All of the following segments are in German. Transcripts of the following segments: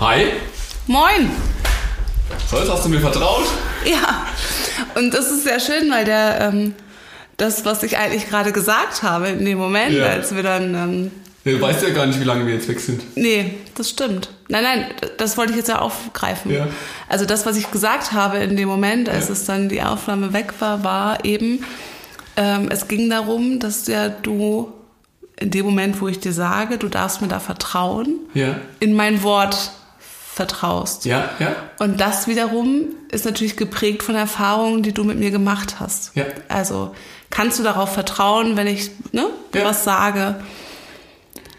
Hi. Moin. So, jetzt hast du mir vertraut. Ja. Und das ist sehr schön, weil der ähm, das, was ich eigentlich gerade gesagt habe in dem Moment, Ja. als wir dann ähm, Du weißt ja gar nicht, wie lange wir jetzt weg sind. Nee, das stimmt. Nein, nein, das wollte ich jetzt ja aufgreifen. Ja. Also das, was ich gesagt habe in dem Moment, als Ja. es dann die Aufnahme weg war, war eben, ähm, es ging darum, dass ja du in dem Moment, wo ich dir sage, du darfst mir da vertrauen, Ja. in mein Wort vertraust. Ja, ja. Und das wiederum ist natürlich geprägt von Erfahrungen, die du mit mir gemacht hast. Ja. Also kannst du darauf vertrauen, wenn ich ne, Ja. was sage.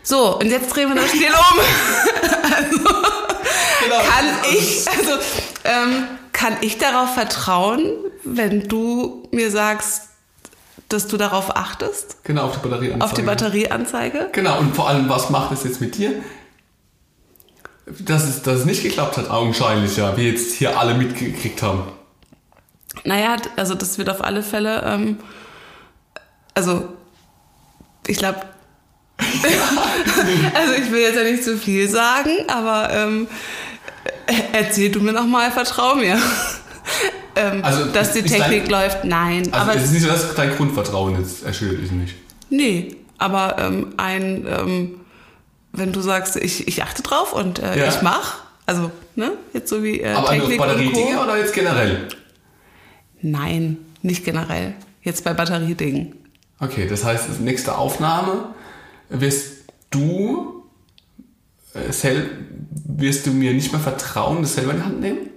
So, und jetzt drehen wir das Spiel um. Genau. Kann ich, also ähm, kann ich darauf vertrauen, wenn du mir sagst, dass du darauf achtest? Genau, auf die Batterieanzeige. Auf die Batterieanzeige? Genau, und vor allem, was macht es jetzt mit dir? Dass es, dass es nicht geklappt hat, augenscheinlich, ja, wie jetzt hier alle mitgekriegt haben. Naja, also das wird auf alle Fälle, ähm, also ich glaube, also ich will jetzt ja nicht zu viel sagen, aber ähm, erzähl du mir nochmal, vertrau mir. ähm, Also, dass die Technik dein- läuft, nein. Also aber es ist nicht so, dass dein Grundvertrauen jetzt erschüttert ist nicht. nee, aber ähm, ein, ähm, wenn du sagst, ich, ich achte drauf und äh, Ja. ich mach, also ne, jetzt so wie äh, Aber nur Technik und Batteriedinge oder jetzt generell? Nein, nicht generell. Jetzt bei Batteriedingen. Okay, das heißt, nächste Aufnahme wirst du äh, wirst du mir nicht mehr vertrauen, das selber in die Hand nehmen?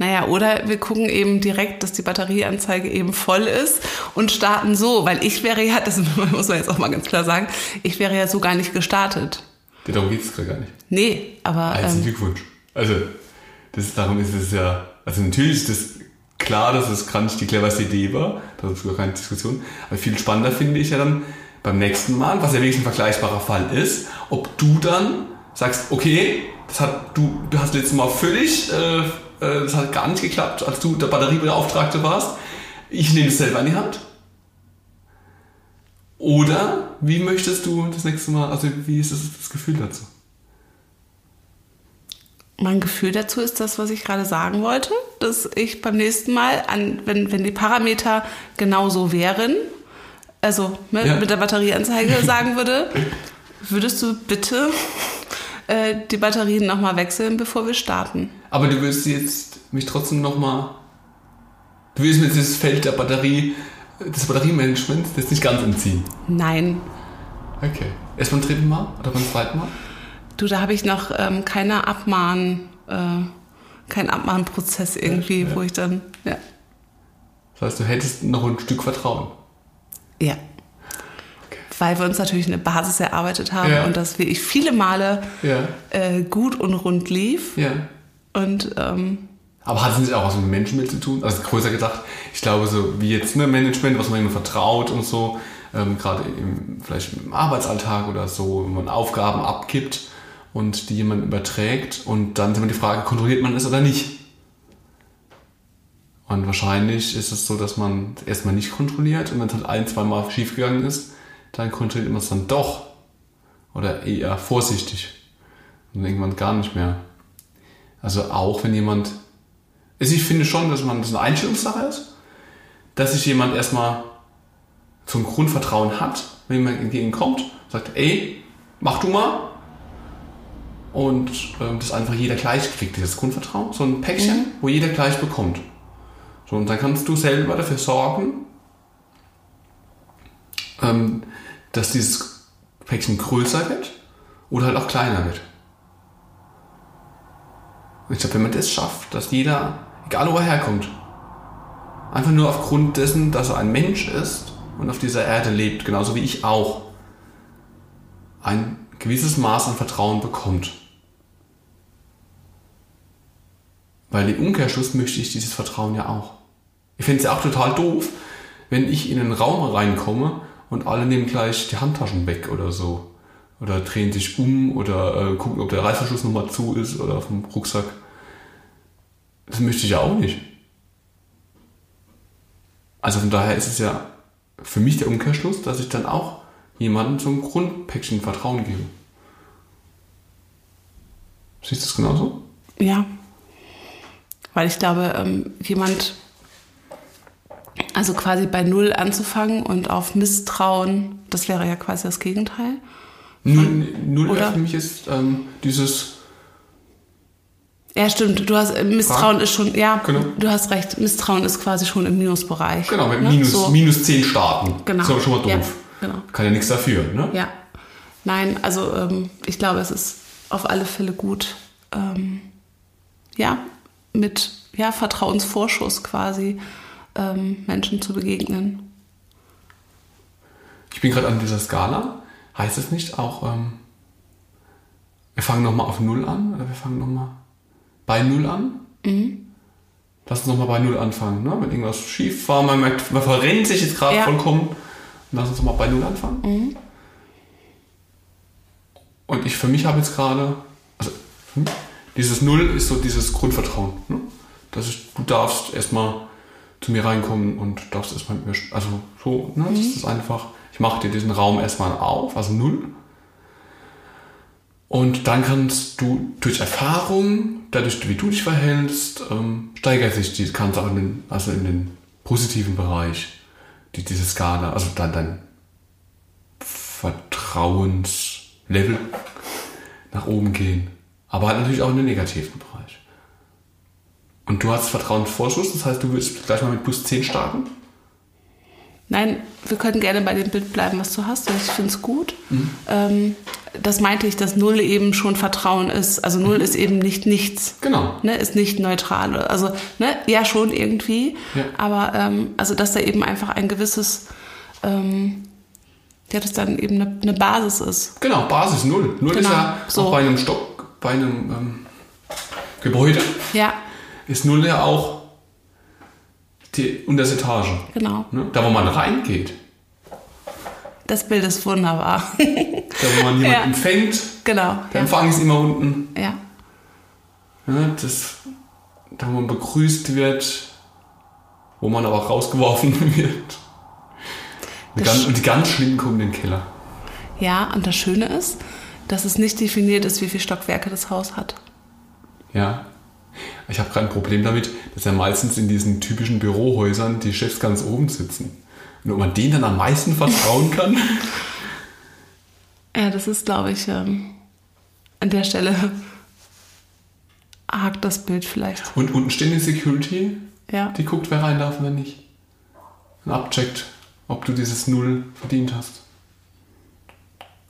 Naja, oder wir gucken eben direkt, dass die Batterieanzeige eben voll ist und starten so, weil ich wäre ja, das muss man jetzt auch mal ganz klar sagen, ich wäre ja so gar nicht gestartet. Ja, Darum geht es gar nicht. Nee, aber Herzlichen ähm, Glückwunsch. Also, das, darum ist es ja, also natürlich ist das klar, dass es gerade nicht die cleverste Idee war, da ist gar keine Diskussion, aber viel spannender finde ich ja dann beim nächsten Mal, was ja wirklich ein vergleichbarer Fall ist, ob du dann sagst, okay, das hat, du, du hast letztes Mal völlig, äh, das hat gar nicht geklappt, als du der Batteriebeauftragte warst, ich nehme es selber in die Hand. Oder wie möchtest du das nächste Mal, also wie ist das, das Gefühl dazu? mein Gefühl dazu ist das, was ich gerade sagen wollte, dass ich beim nächsten Mal, an, wenn, wenn die Parameter genauso wären, also ne, Ja. mit der Batterieanzeige sagen würde, würdest du bitte äh, die Batterien nochmal wechseln, bevor wir starten. Aber du willst jetzt mich trotzdem nochmal. Du willst mir das Feld der Batterie, des Batteriemanagements jetzt nicht ganz entziehen. Nein, Okay. Erst beim dritten Mal oder beim zweiten Mal? Du, da habe ich noch ähm, keine Abmahn, äh, keinen Abmahnprozess irgendwie, Ja, ja. wo ich dann, ja. Das heißt, du hättest noch ein Stück Vertrauen. Ja. Weil wir uns natürlich eine Basis erarbeitet haben Ja. und das wirklich viele Male Ja. äh, gut und rund lief. Ja. Und ähm, Aber hat es nicht auch was mit Menschenbild zu tun? Also größer gedacht, ich glaube, so wie jetzt ne, Management, was man immer vertraut und so, ähm, gerade vielleicht im Arbeitsalltag oder so, wenn man Aufgaben abgibt und die jemand überträgt und dann ist immer die Frage, kontrolliert man es oder nicht? Und wahrscheinlich ist es so, dass man erstmal nicht kontrolliert und wenn es halt ein, zwei Mal schiefgegangen ist, dann kontrolliert man es dann doch. Oder eher vorsichtig. Und irgendwann gar nicht mehr. Also auch wenn jemand. Also ich finde schon, dass man das eine Einstellungssache ist, dass sich jemand erstmal zum Grundvertrauen hat, wenn jemand entgegenkommt, sagt, ey, mach du mal. Und ähm, das einfach jeder gleich kriegt, dieses Grundvertrauen. So ein Päckchen, wo jeder gleich bekommt. So, und dann kannst du selber dafür sorgen, ähm, dass dieses Päckchen größer wird oder halt auch kleiner wird. Ich glaube, wenn man das schafft, dass jeder, egal wo er herkommt, einfach nur aufgrund dessen, dass er ein Mensch ist und auf dieser Erde lebt, genauso wie ich auch, ein gewisses Maß an Vertrauen bekommt. Weil im Umkehrschluss möchte ich dieses Vertrauen ja auch. Ich finde es ja auch total doof, wenn ich in einen Raum reinkomme und alle nehmen gleich die Handtaschen weg oder so. Oder drehen sich um oder äh, gucken, ob der Reißverschluss nochmal zu ist oder dem Rucksack. Das möchte ich ja auch nicht. Also von daher ist es ja für mich der Umkehrschluss, dass ich dann auch jemandem so ein Grundpäckchen Vertrauen gebe. Siehst du es genauso? Ja. Weil ich glaube, ähm, jemand, also quasi bei Null anzufangen und auf Misstrauen, das wäre ja quasi das Gegenteil. Null, Null Oder? für mich ist ähm, dieses, Ja, stimmt. Du hast äh, Misstrauen Ja. ist schon, ja, Genau. du hast recht. Misstrauen ist quasi schon im Minusbereich. genau, mit ne? minus, So. minus 10 starten. Genau. Das ist aber schon mal Ja, doof. genau. Kann ja nichts dafür, ne? Ja. Nein, also ähm, ich glaube, es ist auf alle Fälle gut, ähm, ja, mit ja, Vertrauensvorschuss quasi ähm, Menschen zu begegnen. Ich bin gerade an dieser Skala. Heißt es nicht auch, ähm, wir fangen nochmal auf Null an? Oder wir fangen nochmal bei Null an? Mhm. Lass uns nochmal bei Null anfangen, ne? Wenn irgendwas schief war, man merkt, man verrennt sich jetzt gerade Ja. vollkommen. Lass uns nochmal bei Null anfangen. Mhm. Und ich für mich habe jetzt gerade, also hm, dieses Null ist so dieses Grundvertrauen. Ne? Das ist, du darfst erstmal zu mir reinkommen und darfst erstmal mit mir, also so, ne? Mhm. das ist einfach, ich mache dir diesen Raum erstmal auf, also Null. Und dann kannst du durch Erfahrung, dadurch wie du dich verhältst, ähm, steigert sich die Ganze auch in den, also in den positiven Bereich, die, diese Skala, also dann dein Vertrauenslevel nach oben gehen. Aber halt natürlich auch in den negativen Bereich. Und du hast Vertrauensvorschuss, das heißt, du willst gleich mal mit plus 10 starten? Nein, wir können gerne bei dem Bild bleiben, was du hast. Ich finde es gut. Mhm. Ähm, das meinte ich, dass Null eben schon Vertrauen ist. Also Null ist eben nicht nichts. Genau. Ne, ist nicht neutral. Also, ne, ja, schon irgendwie. Ja. Aber, ähm, also, dass da eben einfach ein gewisses, ähm, ja, das dann eben eine, eine Basis ist. Genau, Basis null. Null ist Genau, ja so. auch bei einem Stock, bei einem ähm, Gebäude, Ja, ist null ja auch die unterste Etage. genau. Ne? Da, wo man reingeht, Das Bild ist wunderbar. da, wo man jemanden Ja. empfängt, genau. der Ja. Empfang ist immer unten. ja. Ne? Das, da, wo man begrüßt wird, wo man aber auch rausgeworfen wird. Und die, ganz, und die ganz Schlimmen kommen in den Keller. Ja, und das Schöne ist, dass es nicht definiert ist, wie viele Stockwerke das Haus hat. Ja. Ich habe gerade ein Problem damit, dass ja meistens in diesen typischen Bürohäusern die Chefs ganz oben sitzen. Und ob man denen dann am meisten vertrauen kann. Ja, das ist, glaube ich, ähm, an der Stelle hakt das Bild vielleicht. Und unten steht eine Security, Ja. die guckt, wer rein darf und wer nicht. Und abcheckt, ob du dieses Null verdient hast.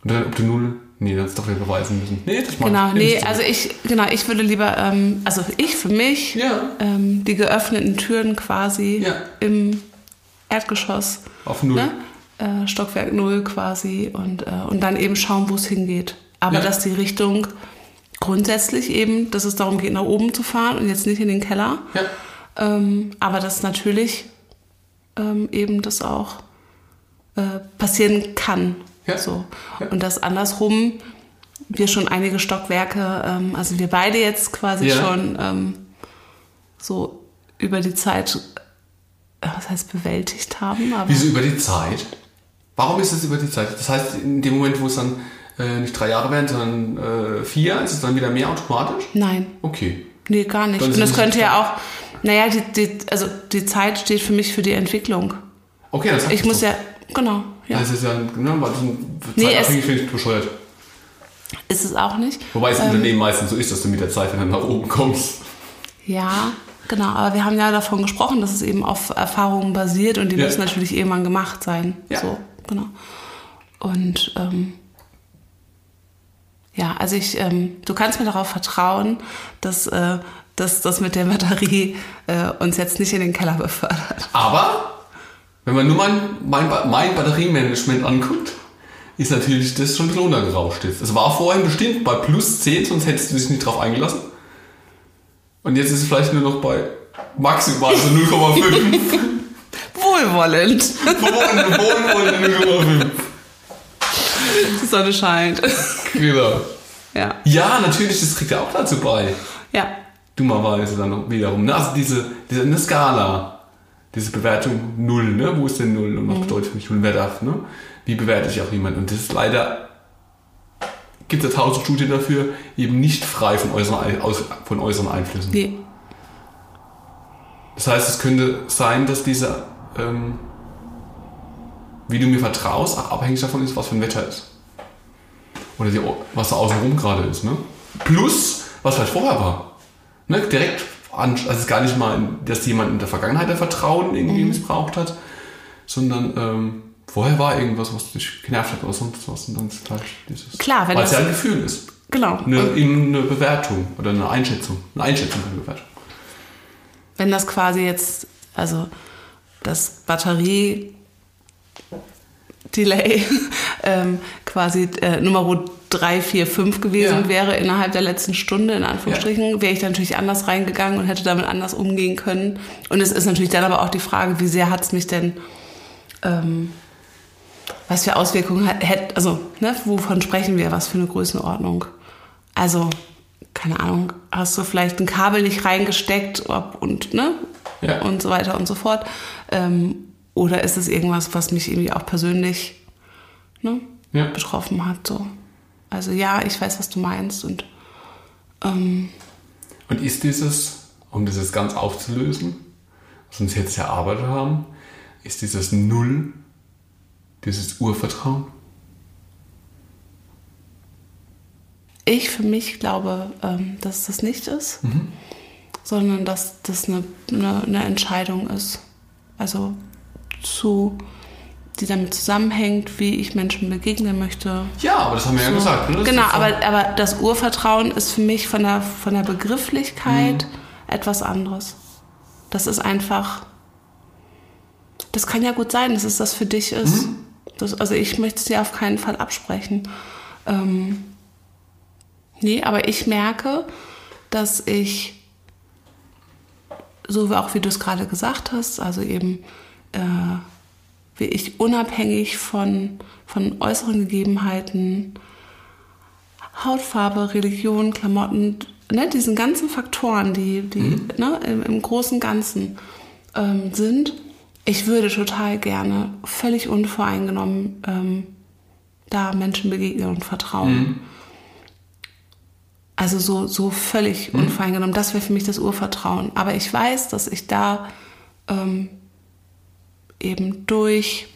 Und dann, ob du Null. Nee, das doch wieder beweisen müssen. Nee, das Genau, ich nee, also ich, genau, ich würde lieber, ähm, also ich für mich, Ja. ähm, die geöffneten Türen quasi Ja. im Erdgeschoss, Auf Null. ne? äh, Stockwerk Null quasi und, äh, und dann eben schauen, wo es hingeht. Aber Ja. dass die Richtung grundsätzlich eben, dass es darum geht, nach oben zu fahren und jetzt nicht in den Keller. Ja. Ähm, aber dass natürlich ähm, eben das auch äh, passieren kann. Ja. So. Ja. Und dass andersrum wir schon einige Stockwerke, ähm, also wir beide jetzt quasi Ja. schon ähm, so über die Zeit, äh, was heißt bewältigt haben. Aber Wieso über die Zeit? Warum ist es über die Zeit? Das heißt, in dem Moment, wo es dann äh, nicht drei Jahre werden, sondern äh, vier, ist es dann wieder mehr automatisch? Nein, Okay. nee, gar nicht. Dann Und das es könnte ja auch, naja, die, die, also die Zeit steht für mich für die Entwicklung. Okay, das Ich muss ja, genau, ja. Das ist ja, ne, weil Nee, zeitabhängig finde ich bescheuert. Ist es auch nicht. Wobei es im Unternehmen meistens so ist, dass du mit der Zeit dann nach oben kommst. Ja, genau. Aber wir haben ja davon gesprochen, dass es eben auf Erfahrungen basiert und die Ja. müssen natürlich irgendwann gemacht sein. Ja. So, genau. Und ähm, ja, also ich, ähm, du kannst mir darauf vertrauen, dass, äh, das mit der Batterie äh, uns jetzt nicht in den Keller befördert. Aber, wenn man nur mein, mein, mein Batteriemanagement anguckt, ist natürlich das schon ein bisschen runtergerauscht jetzt. Es war vorhin bestimmt bei plus 10, sonst hättest du dich nicht drauf eingelassen. Und jetzt ist es vielleicht nur noch bei maximal so 0,5. Wohlwollend. Verboten, 0,5. Die Sonne scheint. Genau. ja. Ja, natürlich, das kriegt ja auch dazu bei. Ja. dummerweise dann wiederum. Ne? Also diese, diese eine Skala, diese Bewertung null, ne? Wo ist denn null und was bedeutet für mich null? Wer darf, ne? Wie bewerte ich auch jemanden? Und das ist leider gibt es ja tausend Studien dafür, eben nicht frei von äußeren, aus, von äußeren Einflüssen. Nee. Das heißt, es könnte sein, dass dieser, ähm, wie du mir vertraust, auch abhängig davon ist, was für ein Wetter ist. Oder die, was da außenrum gerade ist. Ne? Plus, was vielleicht vorher war. Ne? Direkt, an, also es ist gar nicht mal, dass jemand in der Vergangenheit der Vertrauen irgendwie missbraucht hat, sondern ähm, vorher war irgendwas, was dich genervt hat oder sonst was. Und dann ist gleich dieses. Klar, wenn Weil es ja ein Gefühl ist. Genau. Eine, eine Bewertung oder eine Einschätzung. Eine Einschätzung von Bewertung. wenn das quasi jetzt, also das Batterie Delay ähm, quasi äh, Nummer 3, 4, 5 gewesen Ja. wäre innerhalb der letzten Stunde, in Anführungsstrichen, wäre ich da natürlich anders reingegangen und hätte damit anders umgehen können. Und es ist natürlich dann aber auch die Frage, wie sehr hat es mich denn, ähm, was für Auswirkungen hat, hätte, also ne, wovon sprechen wir, was für eine Größenordnung? Also, keine Ahnung, hast du vielleicht ein Kabel nicht reingesteckt und, ne, Ja. und so weiter und so fort. Ähm, oder ist es irgendwas, was mich irgendwie auch persönlich ne, Ja. betroffen hat? So. Also ja, ich weiß, was du meinst. Und ähm, Und ist dieses, um dieses ganz aufzulösen, was uns jetzt erarbeitet haben, ist dieses Null, dieses Urvertrauen? ich für mich glaube, ähm, dass das nicht ist, sondern dass das eine, eine, eine Entscheidung ist. Also zu, die damit zusammenhängt, wie ich Menschen begegnen möchte, Ja, aber das haben wir ja So. gesagt. Ne? Genau, aber, aber das Urvertrauen ist für mich von der, von der Begrifflichkeit etwas anderes. Das ist einfach. Das kann ja gut sein, dass es das für dich ist. Das, also ich möchte es dir auf keinen Fall absprechen. Ähm, nee, aber ich merke, dass ich, so wie auch wie du es gerade gesagt hast, also eben äh, wie ich unabhängig von, von äußeren Gegebenheiten, Hautfarbe, Religion, Klamotten, ne, diesen ganzen Faktoren, die, die ne, im, im großen Ganzen ähm, sind, ich würde total gerne völlig unvoreingenommen ähm, da Menschen begegnen und vertrauen. Also so, so völlig unvoreingenommen. Das wäre für mich das Urvertrauen. Aber ich weiß, dass ich da ähm, eben durch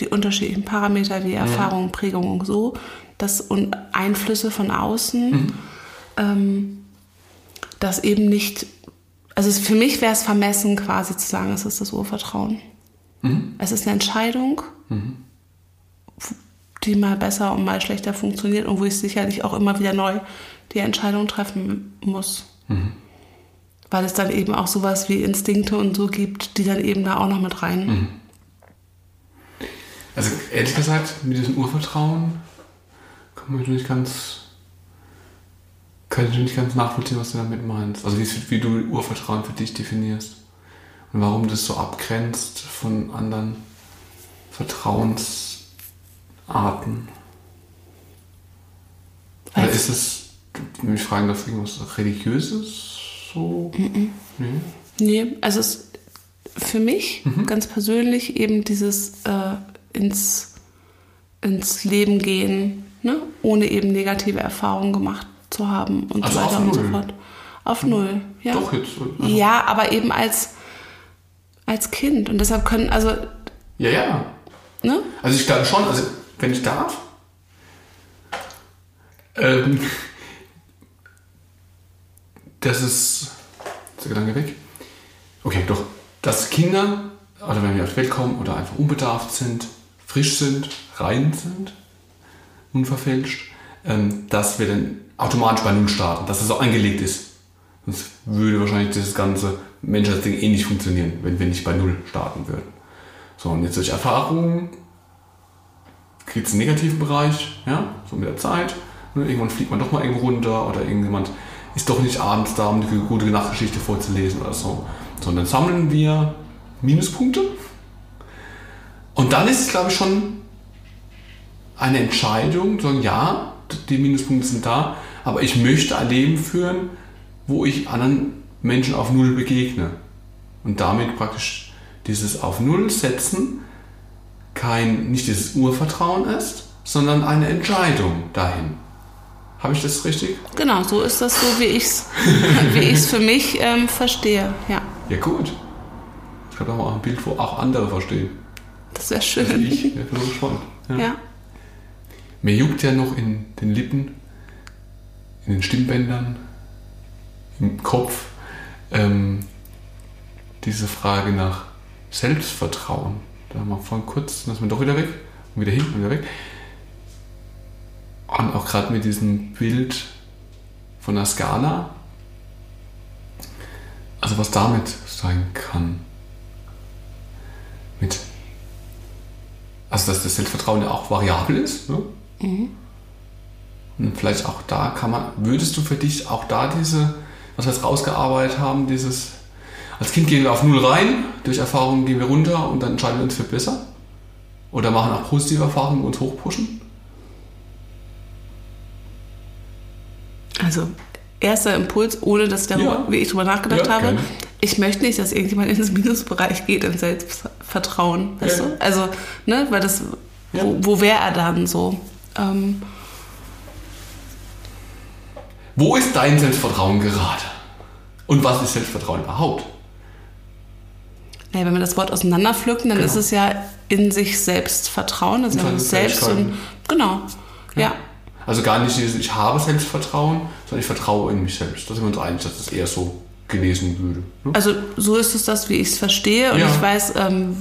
die unterschiedlichen Parameter, die Erfahrung, Prägung und so, das und Einflüsse von außen, ähm, das eben nicht, also es, für mich wäre es vermessen, quasi zu sagen, es ist das Urvertrauen. Es ist eine Entscheidung, die mal besser und mal schlechter funktioniert und wo ich sicherlich auch immer wieder neu die Entscheidung treffen muss. Weil es dann eben auch sowas wie Instinkte und so gibt, die dann eben da auch noch mit rein. Also ehrlich gesagt, mit diesem Urvertrauen kann ich nicht ganz, kann ich nicht ganz nachvollziehen, was du damit meinst. Also wie, wie du Urvertrauen für dich definierst und warum das so abgrenzt von anderen Vertrauensarten. Oder Weiß- ist es, wenn ich fragen darf, irgendwas religiöses so? Nee. Nee, also es für mich ganz persönlich eben dieses äh, ins, ins Leben gehen, ne? ohne eben negative Erfahrungen gemacht zu haben und Also so weiter und so fort. Auf null, ja. Doch jetzt. Also, Ja, aber eben als, als Kind. Und deshalb können, also, ja, ja. ne? Also ich glaube schon, also wenn ich darf. Ähm, das ist. Der Gedanke weg? Okay, doch. Dass Kinder, oder wenn wir auf die Welt kommen, oder einfach unbedarft sind, frisch sind, rein sind, unverfälscht, ähm, dass wir dann automatisch bei Null starten, dass es auch angelegt ist. Sonst würde wahrscheinlich dieses ganze Menschheitsding eh nicht funktionieren, wenn wir nicht bei Null starten würden. So, und jetzt durch Erfahrungen geht es in den negativen Bereich, ja, so mit der Zeit. Ne, Irgendwann fliegt man doch mal irgendwo runter oder irgendjemand ist doch nicht abends da, um die gute Nachtgeschichte vorzulesen oder so. Sondern sammeln wir Minuspunkte. Und dann ist es, glaube ich, schon eine Entscheidung, sagen, ja, die Minuspunkte sind da, aber ich möchte ein Leben führen, wo ich anderen Menschen auf Null begegne. Und damit praktisch dieses auf Null setzen kein, nicht dieses Urvertrauen ist, sondern eine Entscheidung dahin. Habe ich das richtig? Genau, so ist das so, wie ich es wie ich's für mich ähm, verstehe. Ja, Ja, gut. Ich habe auch mal ein Bild, wo auch andere verstehen. das wäre Also schön. ich, ich bin gespannt. Ja. Ja. Mir juckt ja noch in den Lippen, in den Stimmbändern, im Kopf ähm, diese Frage nach Selbstvertrauen. Da haben wir vorhin kurz, dann ist man doch wieder weg, und wieder hin und wieder weg. Und auch gerade mit diesem Bild von der Skala, also was damit sein kann. Mit also dass das Selbstvertrauen ja auch variabel ist. Ne? Und vielleicht auch da kann man, würdest du für dich auch da diese, was wir jetzt rausgearbeitet haben, dieses, als Kind gehen wir auf Null rein, durch Erfahrungen gehen wir runter und dann entscheiden wir uns für besser? Oder machen auch positive Erfahrungen und uns hochpushen? Also, erster Impuls, ohne dass ich darüber, Ja. wie ich darüber nachgedacht Ja, habe. gerne. Ich möchte nicht, dass irgendjemand in den Minusbereich geht im Selbstvertrauen. Weißt Ja. du? Also, ne, weil das, wo, wo wäre er dann so? Ähm, Wo ist dein Selbstvertrauen gerade? Und was ist Selbstvertrauen überhaupt? naja, wenn wir das Wort auseinanderpflücken, dann Genau. ist es ja in sich selbst Vertrauen, also Selbst und genau. Ja. Also gar nicht dieses, ich habe Selbstvertrauen, sondern ich vertraue in mich selbst. Da sind wir uns einig, dass das eher so gelesen würde. Ne? Also so ist es das, wie ich es verstehe. Und Ja. ich weiß, ähm,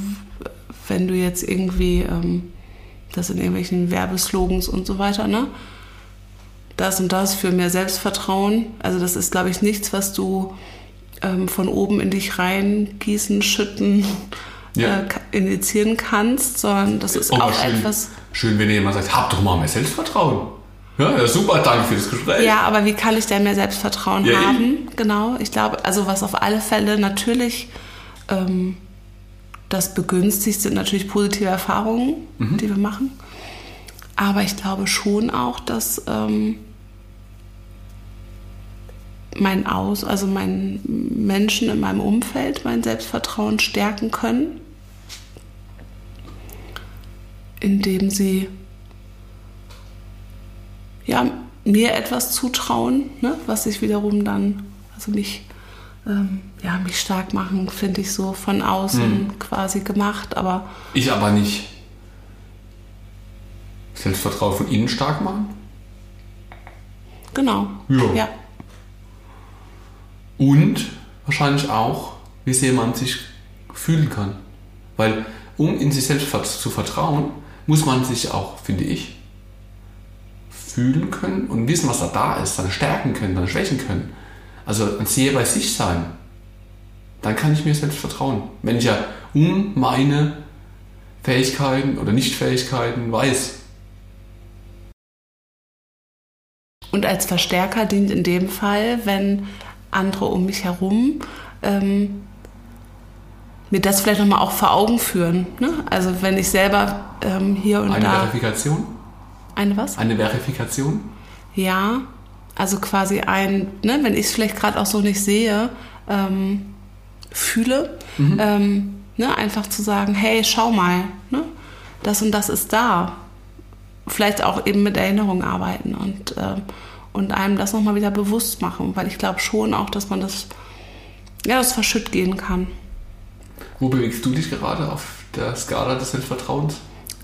wenn du jetzt irgendwie ähm, das in irgendwelchen Werbeslogans und so weiter, ne? Das und das für mehr Selbstvertrauen. Also das ist, glaube ich, nichts, was du ähm, von oben in dich reingießen, schütten, Ja. äh, injizieren kannst, sondern das ist Oh, auch schön, etwas. schön, wenn jemand sagt, hab doch mal mehr Selbstvertrauen. Ja, super, danke für das Gespräch. Ja, aber wie kann ich denn mehr Selbstvertrauen Ja, haben? Genau, ich glaube, also was auf alle Fälle natürlich ähm, das begünstigt, sind natürlich positive Erfahrungen, Mhm. die wir machen. Aber ich glaube schon auch, dass ähm, mein Aus, also mein Menschen in meinem Umfeld mein Selbstvertrauen stärken können, indem sie ja, mir etwas zutrauen, ne, was ich wiederum dann, also mich, ähm, ja, mich stark machen, finde ich so von außen quasi gemacht, aber Ich aber nicht. Selbstvertrauen von innen stark machen? genau. Ja. ja. Und wahrscheinlich auch, wie sehr man sich fühlen kann. Weil um in sich selbst zu vertrauen, muss man sich auch, finde ich, fühlen können und wissen, was da da ist, seine Stärken können, seine Schwächen können. Also ein Seher bei sich sein. Dann kann ich mir selbst vertrauen. Wenn ich ja um meine Fähigkeiten oder Nichtfähigkeiten weiß. Und als Verstärker dient in dem Fall, wenn andere um mich herum ähm, mir das vielleicht nochmal auch vor Augen führen. Ne? Also wenn ich selber ähm, hier und Eine da... Verifikation? Eine was? Eine Verifikation? Ja, also quasi ein, ne, wenn ich es vielleicht gerade auch so nicht sehe, ähm, fühle, ähm, ne, einfach zu sagen, hey, schau mal, ne, das und das ist da. Vielleicht auch eben mit Erinnerung arbeiten und, ähm, und einem das nochmal wieder bewusst machen, weil ich glaube schon auch, dass man das, ja, das verschütt gehen kann. Wo bewegst du dich gerade auf der Skala des Selbstvertrauens?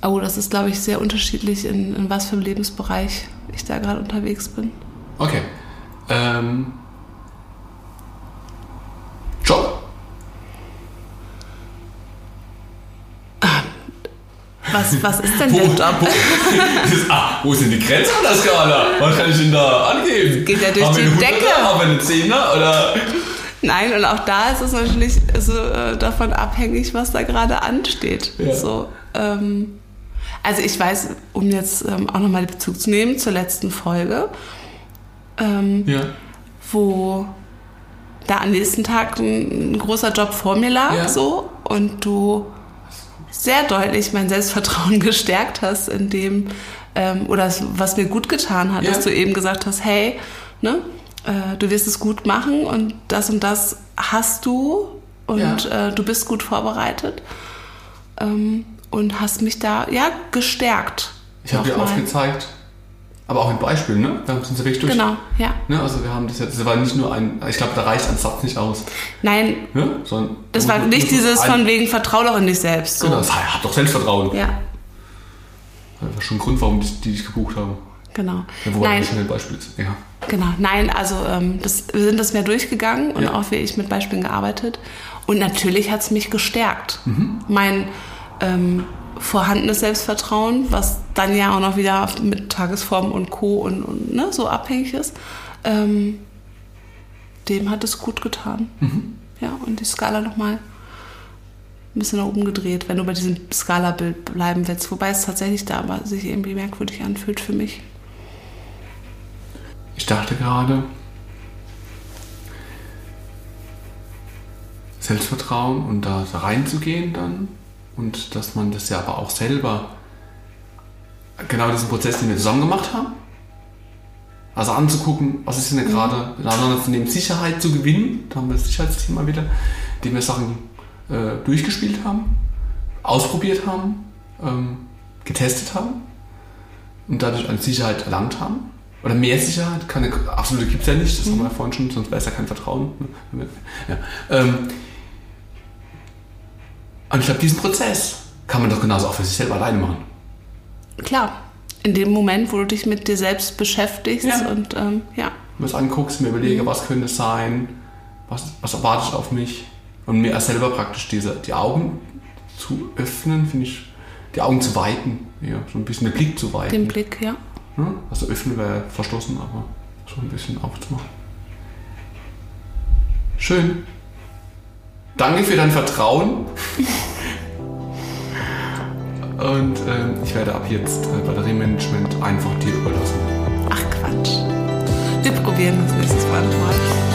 Oh, das ist, glaube ich, sehr unterschiedlich, in, in was für einem Lebensbereich ich da gerade unterwegs bin. Okay. Ähm, Job. Was, was ist denn Wo, der Job? wo, ist, ah, wo sind die Grenzen an der Skala? Was kann ich denn da angeben? Geht ja durch haben die Decke. Haben wir eine Zehner? Oder? Nein, und auch da ist es natürlich so, äh, davon abhängig, was da gerade ansteht. Ja. So, ähm, also ich weiß, um jetzt ähm, auch nochmal Bezug zu nehmen zur letzten Folge, ähm, Ja. wo da am nächsten Tag ein, ein großer Job vor mir lag Ja. so und du sehr deutlich mein Selbstvertrauen gestärkt hast, indem ähm, oder was mir gut getan hat, Ja. dass du eben gesagt hast, hey, ne, äh, du wirst es gut machen und das und das hast du und äh, du bist gut vorbereitet ähm, und hast mich da ja gestärkt. Ich habe dir aufgezeigt, aber auch mit Beispielen, ne? Wir haben es uns durch. Genau, ja. Ne? Also wir haben das jetzt, das war nicht nur ein, ich glaube, da reicht ein Satz nicht aus. Nein, Ne? Sondern das war nicht dieses ein- von wegen Vertrau doch in dich selbst. So. Genau, das hat doch Selbstvertrauen. Ja, Das war schon ein Grund, warum die, die dich gebucht haben. genau. Ja, wobei Nein, schon ein Beispiel ist. Ja. Genau, nein, also ähm, das, wir sind das mehr durchgegangen und Ja. auch wie ich mit Beispielen gearbeitet. Und natürlich hat es mich gestärkt. Mhm. Mein ähm, vorhandenes Selbstvertrauen, was dann ja auch noch wieder mit Tagesform und Co. und, und ne, so abhängig ist, ähm, dem hat es gut getan. Mhm. Ja, und die Skala nochmal ein bisschen nach oben gedreht, wenn du bei diesem Skala-Bild bleiben willst. Wobei es tatsächlich da aber sich irgendwie merkwürdig anfühlt für mich. Ich dachte gerade, Selbstvertrauen und da reinzugehen dann und dass man das ja aber auch selber, genau diesen Prozess, den wir zusammen gemacht haben, also anzugucken, was ist denn gerade, miteinander zu nehmen, Sicherheit zu gewinnen, da haben wir das Sicherheitsthema wieder, indem wir Sachen äh, durchgespielt haben, ausprobiert haben, ähm, getestet haben und dadurch eine Sicherheit erlangt haben. Oder mehr Sicherheit, keine absolute gibt es ja nicht, das haben wir ja vorhin schon, sonst wäre es ja kein Vertrauen. Ja. Ähm, und ich glaube, diesen Prozess kann man doch genauso auch für sich selber alleine machen. Klar, in dem Moment, wo du dich mit dir selbst beschäftigst Ja. und ähm, ja, mir das anguckst, mir überlege, was könnte es sein, was, was erwartet auf mich und mir selber praktisch diese, die Augen zu öffnen, finde ich, die Augen zu weiten, ja, so ein bisschen den Blick zu weiten. den Blick, ja. Ja, also öffnen wäre verschlossen, aber so ein bisschen aufzumachen. Schön. Danke für dein Vertrauen. Und ähm, ich werde ab jetzt äh, Batteriemanagement einfach dir überlassen. Ach Quatsch. Wir probieren das nächstes Mal nochmal.